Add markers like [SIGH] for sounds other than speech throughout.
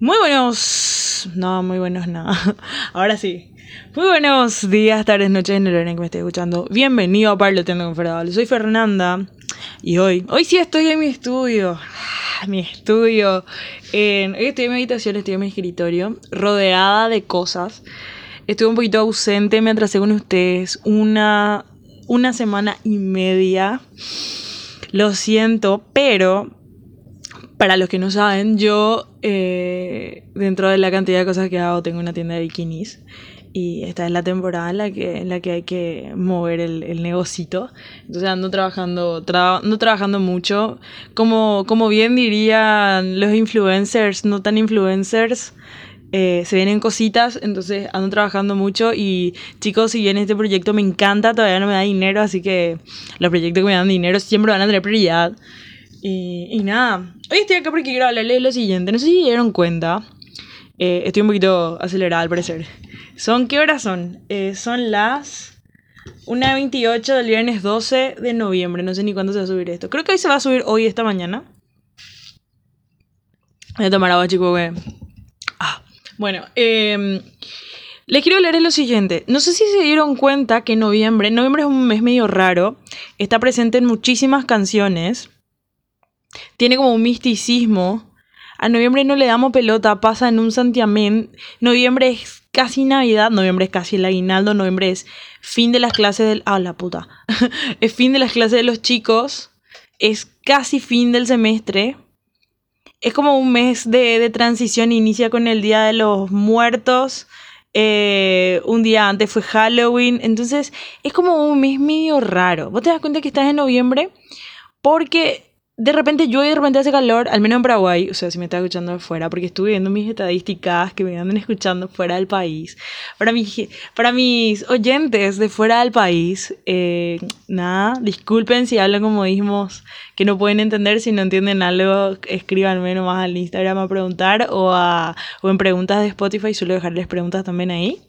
Muy buenos. No, muy buenos nada. [LAUGHS] Ahora sí. Muy buenos días, tardes, noches, en el hora en que me esté escuchando. Bienvenido a Parloteando con Fernanda. Soy Fernanda. Y hoy, hoy sí estoy en mi estudio. Ah, Mi estudio. En- estoy en mi habitación, estoy en mi escritorio, rodeada de cosas. Estuve un poquito ausente, me atrasé con ustedes una, una semana y media. Lo siento, pero para los que no saben, yo eh, dentro de la cantidad de cosas que hago tengo una tienda de bikinis y esta es la temporada en la que, en la que hay que mover el, el negocito. Entonces ando trabajando, tra- ando trabajando mucho. Como, como bien dirían los influencers, no tan influencers, eh, se vienen cositas, entonces ando trabajando mucho y chicos, si bien este proyecto me encanta, todavía no me da dinero, así que los proyectos que me dan dinero siempre van a tener prioridad. Y, nada, hoy estoy acá porque quiero hablarles de lo siguiente. No sé si dieron cuenta. eh, estoy un poquito acelerada al parecer. ¿Son qué horas son? Eh, son las 1.28 del viernes 12 de noviembre. No sé ni cuándo se va a subir esto. Creo que hoy se va a subir hoy, esta mañana. Voy a tomar agua, chicos, que... Ah, bueno, eh, les quiero de lo siguiente. No sé si se dieron cuenta que noviembre, noviembre es un mes medio raro. Está presente en muchísimas canciones tiene como un misticismo. A noviembre no le damos pelota, pasa en un santiamén. Noviembre es casi Navidad, noviembre es casi el aguinaldo, noviembre es fin de las clases del... Ah, la puta. [LAUGHS] es fin de las clases de los chicos. Es casi fin del semestre. Es como un mes de, de transición, inicia con el Día de los Muertos. Eh, un día antes fue Halloween. Entonces es como un mes medio raro. ¿Vos te das cuenta que estás en noviembre? Porque de repente llueve de repente hace calor, al menos en Paraguay, o sea, si me estás escuchando de fuera, porque estuve viendo mis estadísticas que me andan escuchando fuera del país. Para, mi, para mis oyentes de fuera del país, eh, nada, disculpen si hablo como dijimos que no pueden entender, si no entienden algo, escríbanme nomás al Instagram a preguntar o, a, o en preguntas de Spotify, suelo dejarles preguntas también ahí.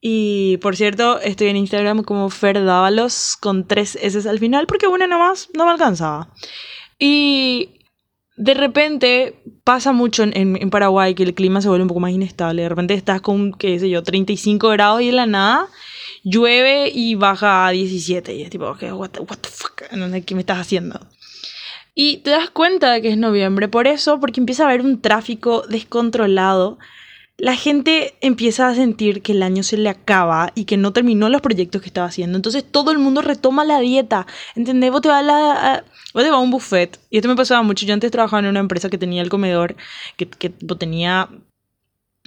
Y por cierto, estoy en Instagram como Ferdávalos con tres S al final, porque una nomás no me alcanzaba. Y de repente pasa mucho en, en- en Paraguay que el clima se vuelve un poco más inestable. De repente estás con, qué sé yo, 35 grados y de la nada llueve y baja a 17. Y es tipo, okay, what, the, fuck? ¿Qué me estás haciendo? Y te das cuenta de que es noviembre por eso, porque empieza a haber un tráfico descontrolado. La gente empieza a sentir que el año se le acaba y que no terminó los proyectos que estaba haciendo. Entonces todo el mundo retoma la dieta. ¿Entendés? Vos te vas a, la- a- vos te vas a un buffet. Y esto me pasaba mucho. Yo antes trabajaba en una empresa que tenía el comedor, que, que tenía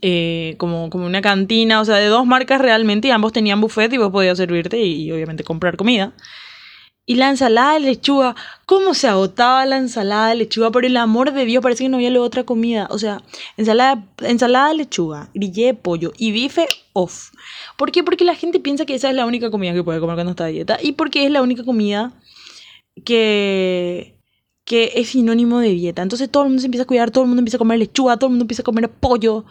eh, como, como una cantina, o sea, de dos marcas realmente, y ambos tenían buffet y vos podías servirte y, y obviamente comprar comida. Y la ensalada de lechuga, ¿cómo se agotaba la ensalada de lechuga? Por el amor de Dios, parece que no había otra comida. O sea, ensalada, ensalada de lechuga, grillé de pollo y bife off. ¿Por qué? Porque la gente piensa que esa es la única comida que puede comer cuando está a dieta. Y porque es la única comida que, que es sinónimo de dieta. Entonces todo el mundo se empieza a cuidar, todo el mundo empieza a comer lechuga, todo el mundo empieza a comer pollo.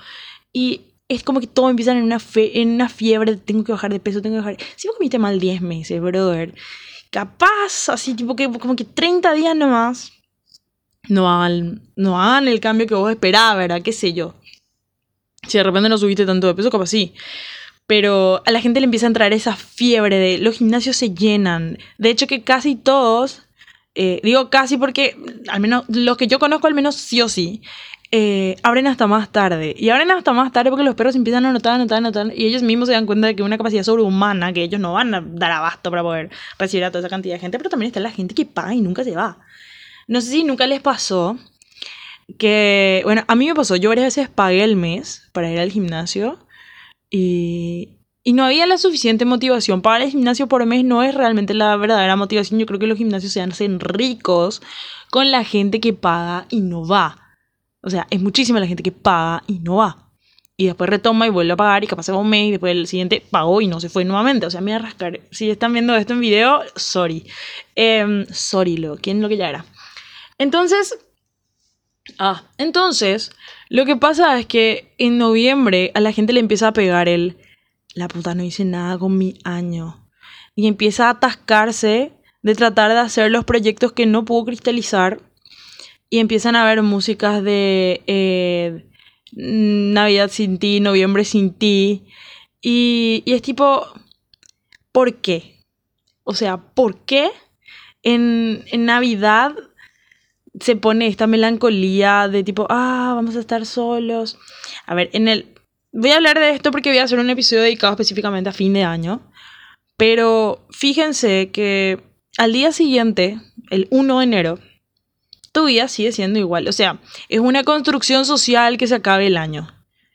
Y es como que todos empiezan en una, fe- en una fiebre, tengo que bajar de peso, tengo que bajar. Si vos comiste mal 10 meses, brother, capaz, así tipo que como que 30 días nomás, no hagan, no hagan el cambio que vos esperabas, ¿verdad? ¿Qué sé yo? Si de repente no subiste tanto de peso, capaz sí. Pero a la gente le empieza a entrar esa fiebre de los gimnasios se llenan. De hecho que casi todos, eh, digo casi porque al menos los que yo conozco al menos sí o sí, eh, abren hasta más tarde. Y abren hasta más tarde porque los perros empiezan a notar, a notar, a notar. Y ellos mismos se dan cuenta de que una capacidad sobrehumana, que ellos no van a dar abasto para poder recibir a toda esa cantidad de gente. Pero también está la gente que paga y nunca se va. No sé si nunca les pasó que, bueno, a mí me pasó, yo varias veces pagué el mes para ir al gimnasio y, y no había la suficiente motivación. Pagar el gimnasio por mes no es realmente la verdadera motivación. Yo creo que los gimnasios se hacen ricos con la gente que paga y no va. O sea, es muchísima la gente que paga y no va. Y después retoma y vuelve a pagar y capaz va un mes y después el siguiente pagó y no se fue nuevamente. O sea, me voy a rascar. Si están viendo esto en video, sorry. Em, sorry, lo. ¿Quién lo que ya era? Entonces, ah, entonces, lo que pasa es que en noviembre a la gente le empieza a pegar el, la puta no hice nada con mi año. Y empieza a atascarse de tratar de hacer los proyectos que no pudo cristalizar. Y empiezan a ver músicas de, eh, Navidad sin ti, noviembre sin ti. Y, y es tipo, ¿por qué? O sea, ¿por qué en, en Navidad se pone esta melancolía de tipo, ah, vamos a estar solos? A ver, en el... Voy a hablar de esto porque voy a hacer un episodio dedicado específicamente a fin de año. Pero fíjense que al día siguiente, el 1 de enero, tu vida sigue siendo igual. O sea, es una construcción social que se acabe el año.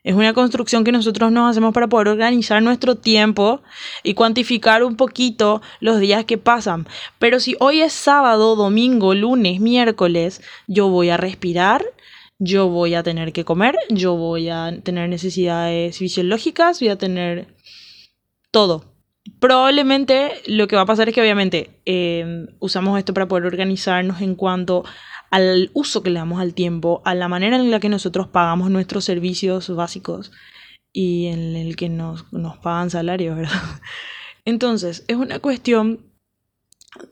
Es una construcción que nosotros nos hacemos para poder organizar nuestro tiempo y cuantificar un poquito los días que pasan. Pero si hoy es sábado, domingo, lunes, miércoles, yo voy a respirar, yo voy a tener que comer, yo voy a tener necesidades fisiológicas, voy a tener todo. Probablemente lo que va a pasar es que obviamente eh, usamos esto para poder organizarnos en cuanto al uso que le damos al tiempo, a la manera en la que nosotros pagamos nuestros servicios básicos y en el que nos, nos pagan salarios, ¿verdad? [LAUGHS] Entonces, es una cuestión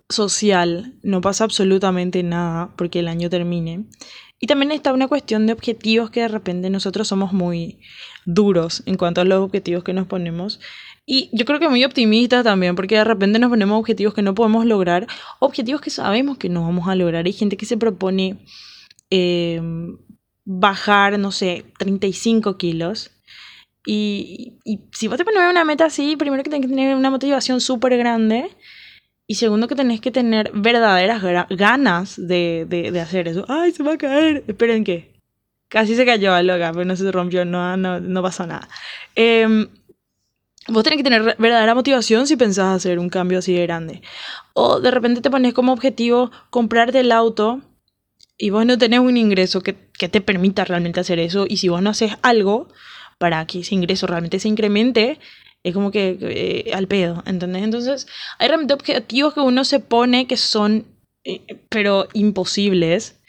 social, no pasa absolutamente nada porque el año termine. Y también está una cuestión de objetivos que de repente nosotros somos muy duros en cuanto a los objetivos que nos ponemos y yo creo que muy optimista también, porque de repente nos ponemos objetivos que no podemos lograr, objetivos que sabemos que no vamos a lograr. Hay gente que se propone em, bajar, no sé, 35 kilos. Y, y, si vos te pones una meta así, primero que tenés que tener una motivación súper grande. Y segundo que tenés que tener verdaderas ganas de, de, hacer eso. ¡Ay, se va a caer! Esperen que. Casi se cayó, loca, pero no se rompió, no, no, no pasó nada. Eh, Vos tenés que tener verdadera motivación si pensás hacer un cambio así de grande. O de repente te pones como objetivo comprarte el auto y vos no tenés un ingreso que, te permita realmente hacer eso. Y si vos no haces algo para que ese ingreso realmente se incremente, es como que eh, al pedo, ¿entendés? Entonces, hay realmente objetivos que uno se pone que son, eh, pero imposibles.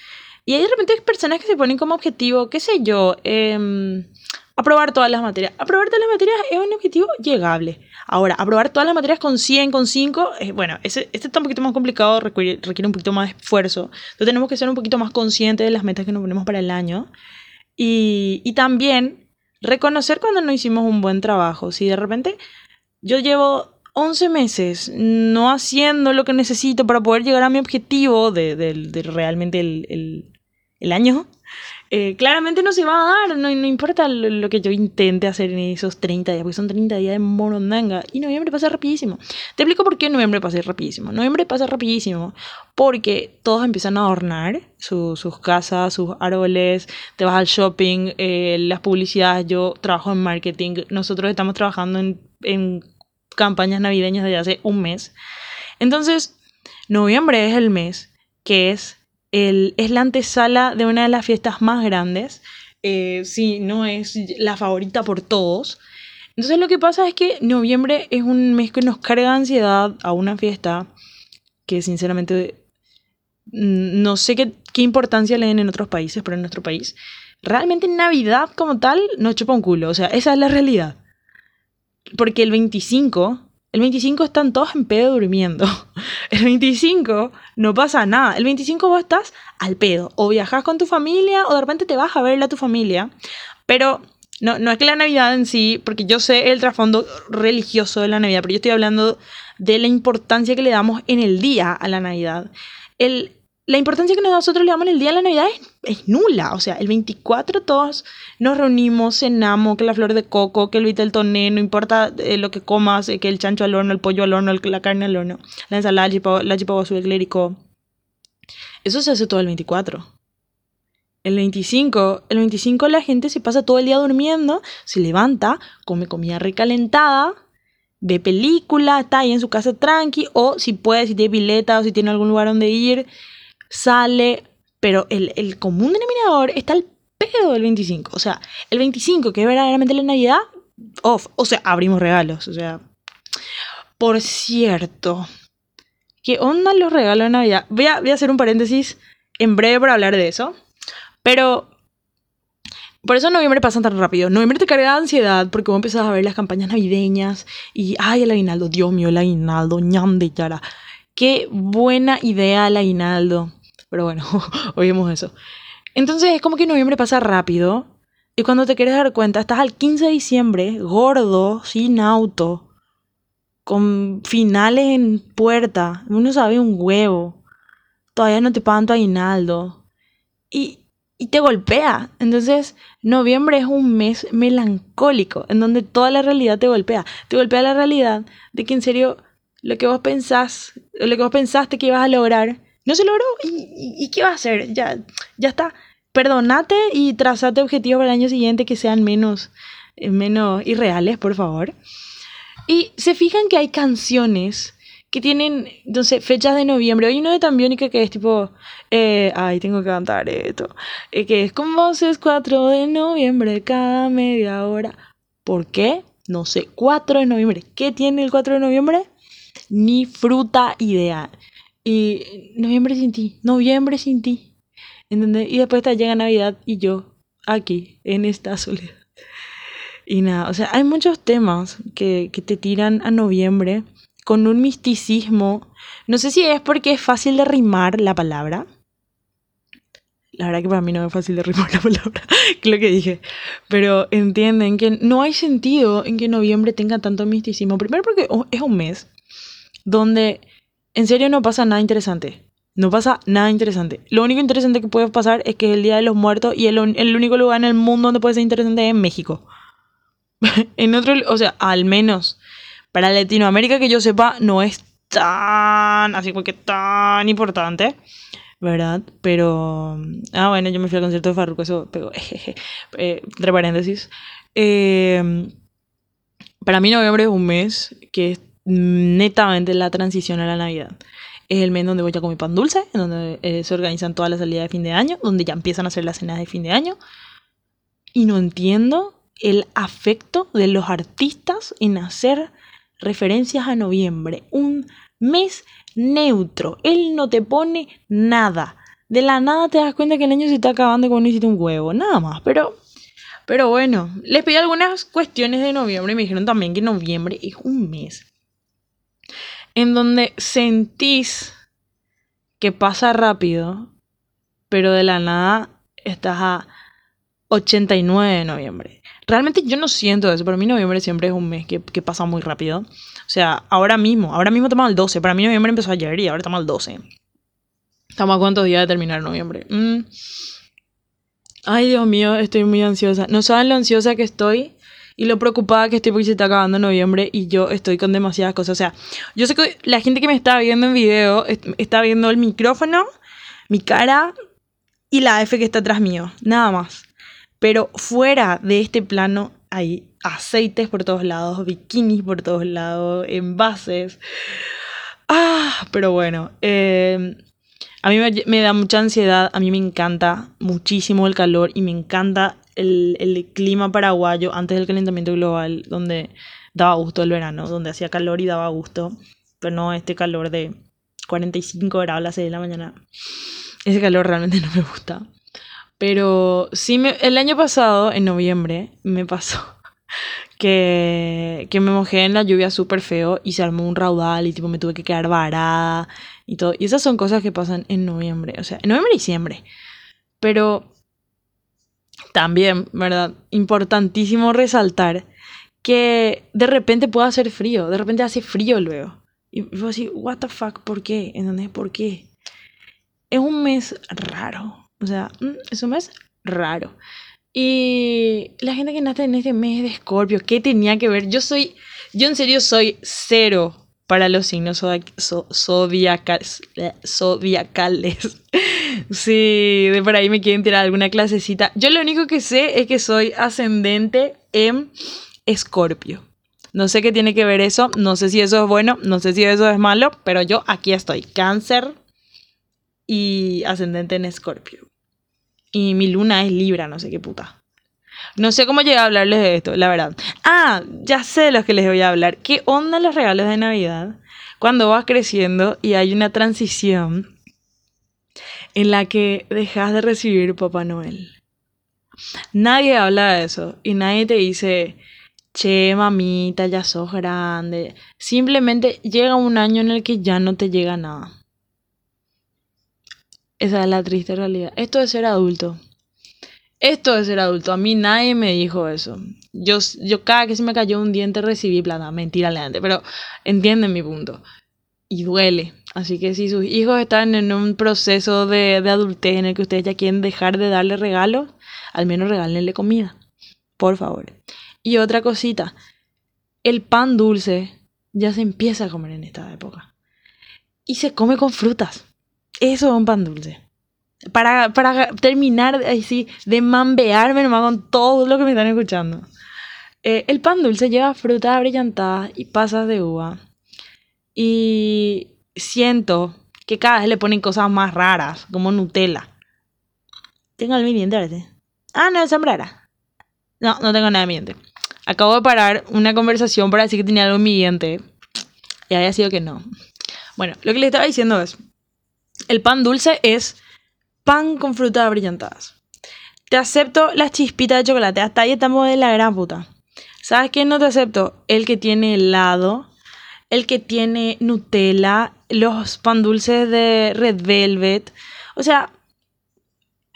Y hay de repente personas que se ponen como objetivo, qué sé yo, eh, Aprobar todas las materias. Aprobar todas las materias es un objetivo llegable. Ahora, aprobar todas las materias con 100, con 5, bueno, ese, este está un poquito más complicado, requiere, requiere un poquito más de esfuerzo. Entonces tenemos que ser un poquito más conscientes de las metas que nos ponemos para el año. Y, y también reconocer cuando no hicimos un buen trabajo. Si de repente yo llevo 11 meses no haciendo lo que necesito para poder llegar a mi objetivo de, de, realmente el, el año, eh, claramente no se va a dar, no, no importa lo, que yo intente hacer en esos 30 días, porque son 30 días de morondanga y noviembre pasa rapidísimo. Te explico por qué noviembre pasa rapidísimo. Noviembre pasa rapidísimo porque todos empiezan a adornar sus casas, sus árboles, te vas al shopping, eh, las publicidades, yo trabajo en marketing, nosotros estamos trabajando en, en campañas navideñas desde hace un mes. Entonces, noviembre es el mes que es es la antesala de una de las fiestas más grandes, eh, si no es la favorita por todos. Entonces lo que pasa es que noviembre es un mes que nos carga ansiedad a una fiesta que sinceramente mm, no sé qué, qué importancia le den en otros países, pero en nuestro país, realmente Navidad como tal no chupa un culo, o sea, esa es la realidad. Porque el 25 el 25 están todos en pedo durmiendo. [LAUGHS] El 25 no pasa nada. El 25 vos estás al pedo. O viajas con tu familia o de repente te vas a verle a tu familia. Pero no, no es que la Navidad en sí, porque yo sé el trasfondo religioso de la Navidad, pero yo estoy hablando de la importancia que le damos en el día a la Navidad. El, la importancia que nosotros le damos en el día de la Navidad es, nula. O sea, el 24 todos nos reunimos, cenamos, que la flor de coco, que el vitel toné, no importa eh, lo que comas, eh, que el chancho al horno, el pollo al horno, la carne al horno, la ensalada, la chipa el clérico. Eso se hace todo el 24. El 25, el 25 la gente se pasa todo el día durmiendo, se levanta, come comida recalentada, ve película, está ahí en su casa tranqui, o si puede, si tiene pileta o si tiene algún lugar donde ir, sale, pero el, común denominador está el pedo del 25. O sea, el 25, que es verdaderamente la Navidad, off. O sea, abrimos regalos. O sea, por cierto, ¿qué onda los regalos de Navidad? Voy a, voy a hacer un paréntesis en breve para hablar de eso. Pero por eso noviembre pasa tan rápido. Noviembre te carga de ansiedad porque vos empezás a ver las campañas navideñas y, ay, el aguinaldo, Dios mío, el aguinaldo, ñam de yara. Qué buena idea el aguinaldo. Pero bueno, [LAUGHS] oímos eso. Entonces es como que noviembre pasa rápido. Y cuando te quieres dar cuenta, estás al 15 de diciembre, gordo, sin auto, con finales en puerta, uno sabe un huevo, todavía no te pagan tu aguinaldo. Y, y te golpea. Entonces, noviembre es un mes melancólico, en donde toda la realidad te golpea. Te golpea la realidad de que en serio lo que vos pensás, lo que vos pensaste que ibas a lograr, no se logró. ¿Y, y qué vas a hacer? Ya, ya está perdonate y trazate objetivos para el año siguiente que sean menos, eh, menos irreales, por favor. Y se fijan que hay canciones que tienen, entonces, fechas de noviembre. Hay uno de Tambiónica que es tipo, eh, ay, tengo que cantar esto, eh, que es con voces 4 de noviembre, cada media hora. ¿Por qué? No sé, 4 de noviembre. ¿Qué tiene el 4 de noviembre? Ni fruta idea. Y noviembre sin ti, noviembre sin ti. Y después llega Navidad y yo aquí, en esta soledad. Y nada, o sea, hay muchos temas que, que te tiran a noviembre con un misticismo. No sé si es porque es fácil de rimar la palabra. La verdad que para mí no es fácil de rimar la palabra, [LAUGHS] lo que dije. Pero entienden que no hay sentido en que noviembre tenga tanto misticismo. Primero porque es un mes donde en serio no pasa nada interesante. No pasa nada interesante. Lo único interesante que puede pasar es que es el Día de los Muertos y el, el único lugar en el mundo donde puede ser interesante es México. [LAUGHS] en otro, o sea, al menos para Latinoamérica que yo sepa, no es tan, así como que tan importante, ¿verdad? Pero, ah, bueno, yo me fui al concierto de Farruko, eso pegó, [LAUGHS] eh, entre paréntesis. Eh, para mí noviembre es un mes que es netamente la transición a la Navidad es el mes donde voy a comer pan dulce, en donde eh, se organizan todas las salidas de fin de año, donde ya empiezan a hacer las cenas de fin de año. Y no entiendo el afecto de los artistas en hacer referencias a noviembre. Un mes neutro. Él no te pone nada. De la nada te das cuenta que el año se está acabando cuando hiciste un huevo. Nada más. Pero, pero bueno, les pedí algunas cuestiones de noviembre y me dijeron también que noviembre es un mes en donde sentís que pasa rápido, pero de la nada estás a 89 de noviembre. Realmente yo no siento eso, para mí noviembre siempre es un mes que, pasa muy rápido. O sea, ahora mismo, ahora mismo estamos al 12, para mí noviembre empezó ayer y ahora estamos al 12. Estamos a cuántos días de terminar noviembre. Mm. Ay, Dios mío, estoy muy ansiosa. No saben lo ansiosa que estoy y lo preocupada que estoy porque se está acabando noviembre y yo estoy con demasiadas cosas. O sea, yo sé que la gente que me está viendo en video está viendo el micrófono, mi cara y la F que está atrás mío, nada más. Pero fuera de este plano hay aceites por todos lados, bikinis por todos lados, envases. Ah, pero bueno, eh, a mí me, da mucha ansiedad, a mí me encanta muchísimo el calor y me encanta el, clima paraguayo antes del calentamiento global, donde daba gusto el verano, donde hacía calor y daba gusto, pero no este calor de 45 grados a las 6 de la mañana. Ese calor realmente [LAUGHS] no me gusta. Pero sí, me, el año pasado, en noviembre, me pasó [LAUGHS] que, que me mojé en la lluvia súper feo y se armó un raudal y tipo me tuve que quedar varada y todo. Y esas son cosas que pasan en noviembre, o sea, en noviembre y diciembre. Pero también, ¿verdad? Importantísimo resaltar que de repente puede hacer frío, de repente hace frío luego. Y vos así, what the fuck, ¿por qué? ¿Entendés? ¿Por qué? Es un mes raro. O sea, mm, es un mes raro. Y la gente que nace en este mes de Escorpio, ¿qué tenía que ver? Yo soy, yo en serio soy cero para los signos zodiacales. zodiacales. Sí, de por ahí me quieren tirar alguna clasecita. Yo lo único que sé es que soy ascendente en Escorpio. No sé qué tiene que ver eso, no sé si eso es bueno, no sé si eso es malo, pero yo aquí estoy, cáncer y ascendente en Escorpio. Y mi luna es Libra, no sé qué puta. No sé cómo llegué a hablarles de esto, la verdad. Ah, ya sé de los que les voy a hablar. ¿Qué onda los regalos de Navidad? Cuando vas creciendo y hay una transición en la que dejas de recibir Papá Noel. Nadie habla de eso y nadie te dice, che, mamita, ya sos grande. Simplemente llega un año en el que ya no te llega nada. Esa es la triste realidad. Esto de ser adulto. Esto es ser adulto. A mí nadie me dijo eso. Yo, yo cada que se me cayó un diente recibí plata. Mentira, gente. Pero entienden mi punto. Y duele. Así que si sus hijos están en un proceso de, de adultez en el que ustedes ya quieren dejar de darle regalos, al menos regálenle comida. Por favor. Y otra cosita. El pan dulce ya se empieza a comer en esta época. Y se come con frutas. Eso es un pan dulce. Para, para terminar así de mambearme nomás con todo lo que me están escuchando. Eh, el pan dulce lleva fruta brillantada y pasas de uva. Y siento que cada vez le ponen cosas más raras, como Nutella. Tengo el diente Ah, no, sombrera. No, no tengo nada de mi diente. Acabo de parar una conversación para decir que tenía algo en mi diente. Y había sido que no. Bueno, lo que le estaba diciendo es, el pan dulce es pan con frutas brillantadas. Te acepto las chispitas de chocolate, hasta ahí estamos de la gran puta. ¿Sabes qué no te acepto? El que tiene helado, el que tiene Nutella, los pan dulces de Red Velvet. O sea,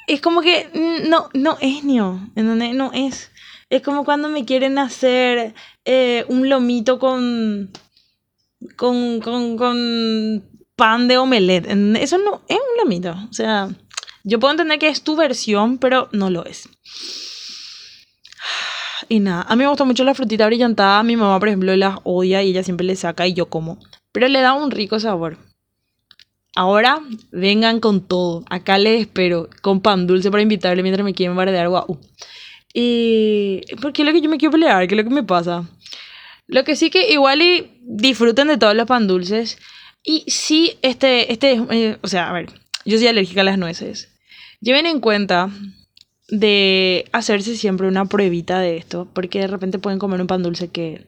es como que no, no es nio, en donde no es. Es como cuando me quieren hacer eh, un lomito con con, con, con pan de omelette. Eso no es un lomito. O sea, yo puedo entender que es tu versión, pero no lo es. Y nada, a mí me gusta mucho la frutita brillantada. Mi mamá, por ejemplo, las odia y ella siempre le saca y yo como. Pero le da un rico sabor. Ahora vengan con todo. Acá les espero con pan dulce para invitarle mientras me quieren bardear guau. Y. Porque es lo que yo me quiero pelear, ¿qué es lo que me pasa? Lo que sí que igual y disfruten de todos los pan dulces. Y sí, este, este, eh, o sea, a ver, yo soy alérgica a las nueces. Lleven en cuenta de hacerse siempre una pruebita de esto, porque de repente pueden comer un pan dulce que,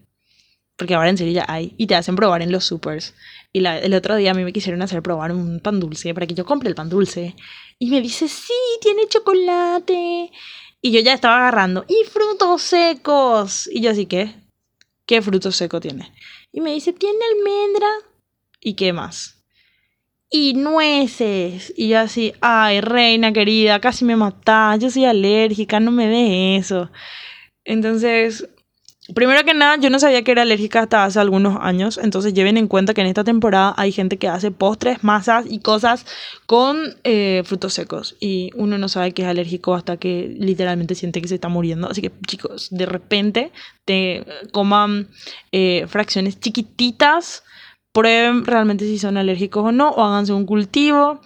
porque ahora en serio ya hay, y te hacen probar en los supers. Y el otro día a mí me quisieron hacer probar un pan dulce para que yo compre el pan dulce. Y me dice, sí, tiene chocolate. Y yo ya estaba agarrando, y frutos secos. Y yo así que, ¿qué fruto seco tiene? Y me dice, tiene almendra. ¿Y qué más? Y nueces. Y así, ay, reina querida, casi me matás, yo soy alérgica, no me de eso. Entonces, Primero que nada, yo no sabía que era alérgica hasta hace algunos años, entonces lleven en cuenta que en esta temporada hay gente que hace postres, masas y cosas con eh, frutos secos y uno no sabe que es alérgico hasta que literalmente siente que se está muriendo. Así que chicos, de repente te coman eh, fracciones chiquititas, prueben realmente si son alérgicos o no, o háganse un cultivo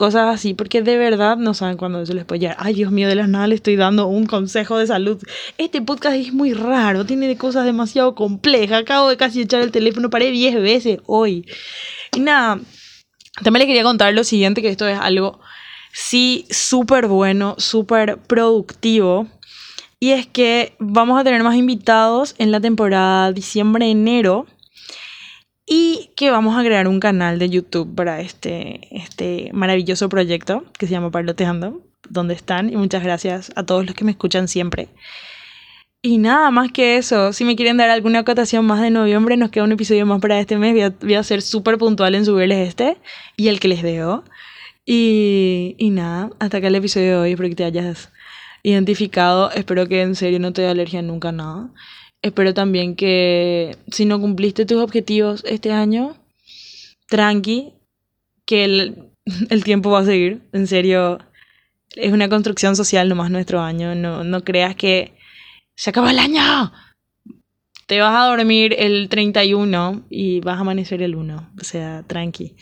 cosas así, porque de verdad no saben cuándo eso les puede llegar. Ay, Dios mío, de las nada le estoy dando un consejo de salud. Este podcast es muy raro, tiene cosas demasiado complejas. Acabo de casi echar el teléfono, paré 10 veces hoy. Y nada, también les quería contar lo siguiente, que esto es algo, sí, súper bueno, súper productivo. Y es que vamos a tener más invitados en la temporada diciembre-enero y que vamos a crear un canal de YouTube para este, este maravilloso proyecto que se llama Parloteando, donde están y muchas gracias a todos los que me escuchan siempre. Y nada más que eso, si me quieren dar alguna acotación más de noviembre, nos queda un episodio más para este mes. Voy a, ser súper puntual en subirles este y el que les dejo. Y, y nada, hasta acá el episodio de hoy. Espero que te hayas identificado. Espero que en serio no te dé alergia nunca a nada. Espero también que si no cumpliste tus objetivos este año, tranqui, que [LAUGHS] el, tiempo va a seguir. En serio, es una construcción social nomás nuestro año. No, no creas que se acaba el año. Te vas a dormir el 31 y vas a amanecer el 1. O sea, tranqui.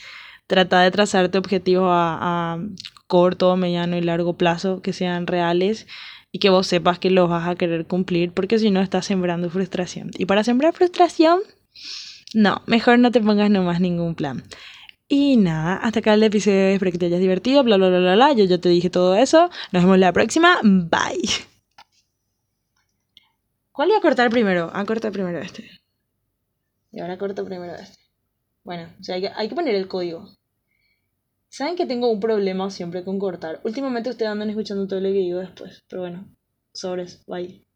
Trata de trazarte objetivos a, a corto, mediano y largo plazo que sean reales y que vos sepas que los vas a querer cumplir porque si no estás sembrando frustración. Y para sembrar frustración, no, mejor no te pongas nomás ningún plan. Y nada, hasta acá el episodio, espero que te hayas divertido, bla, bla, bla, bla, bla, yo ya te dije todo eso. Nos vemos la próxima, bye. ¿Cuál iba a cortar primero? A cortar primero este. Y ahora corto primero este. Bueno, o sea, hay que, hay que poner el código. Saben que tengo un problema siempre con cortar. Últimamente ustedes andan escuchando todo lo que digo después. Pero bueno, sobres, bye.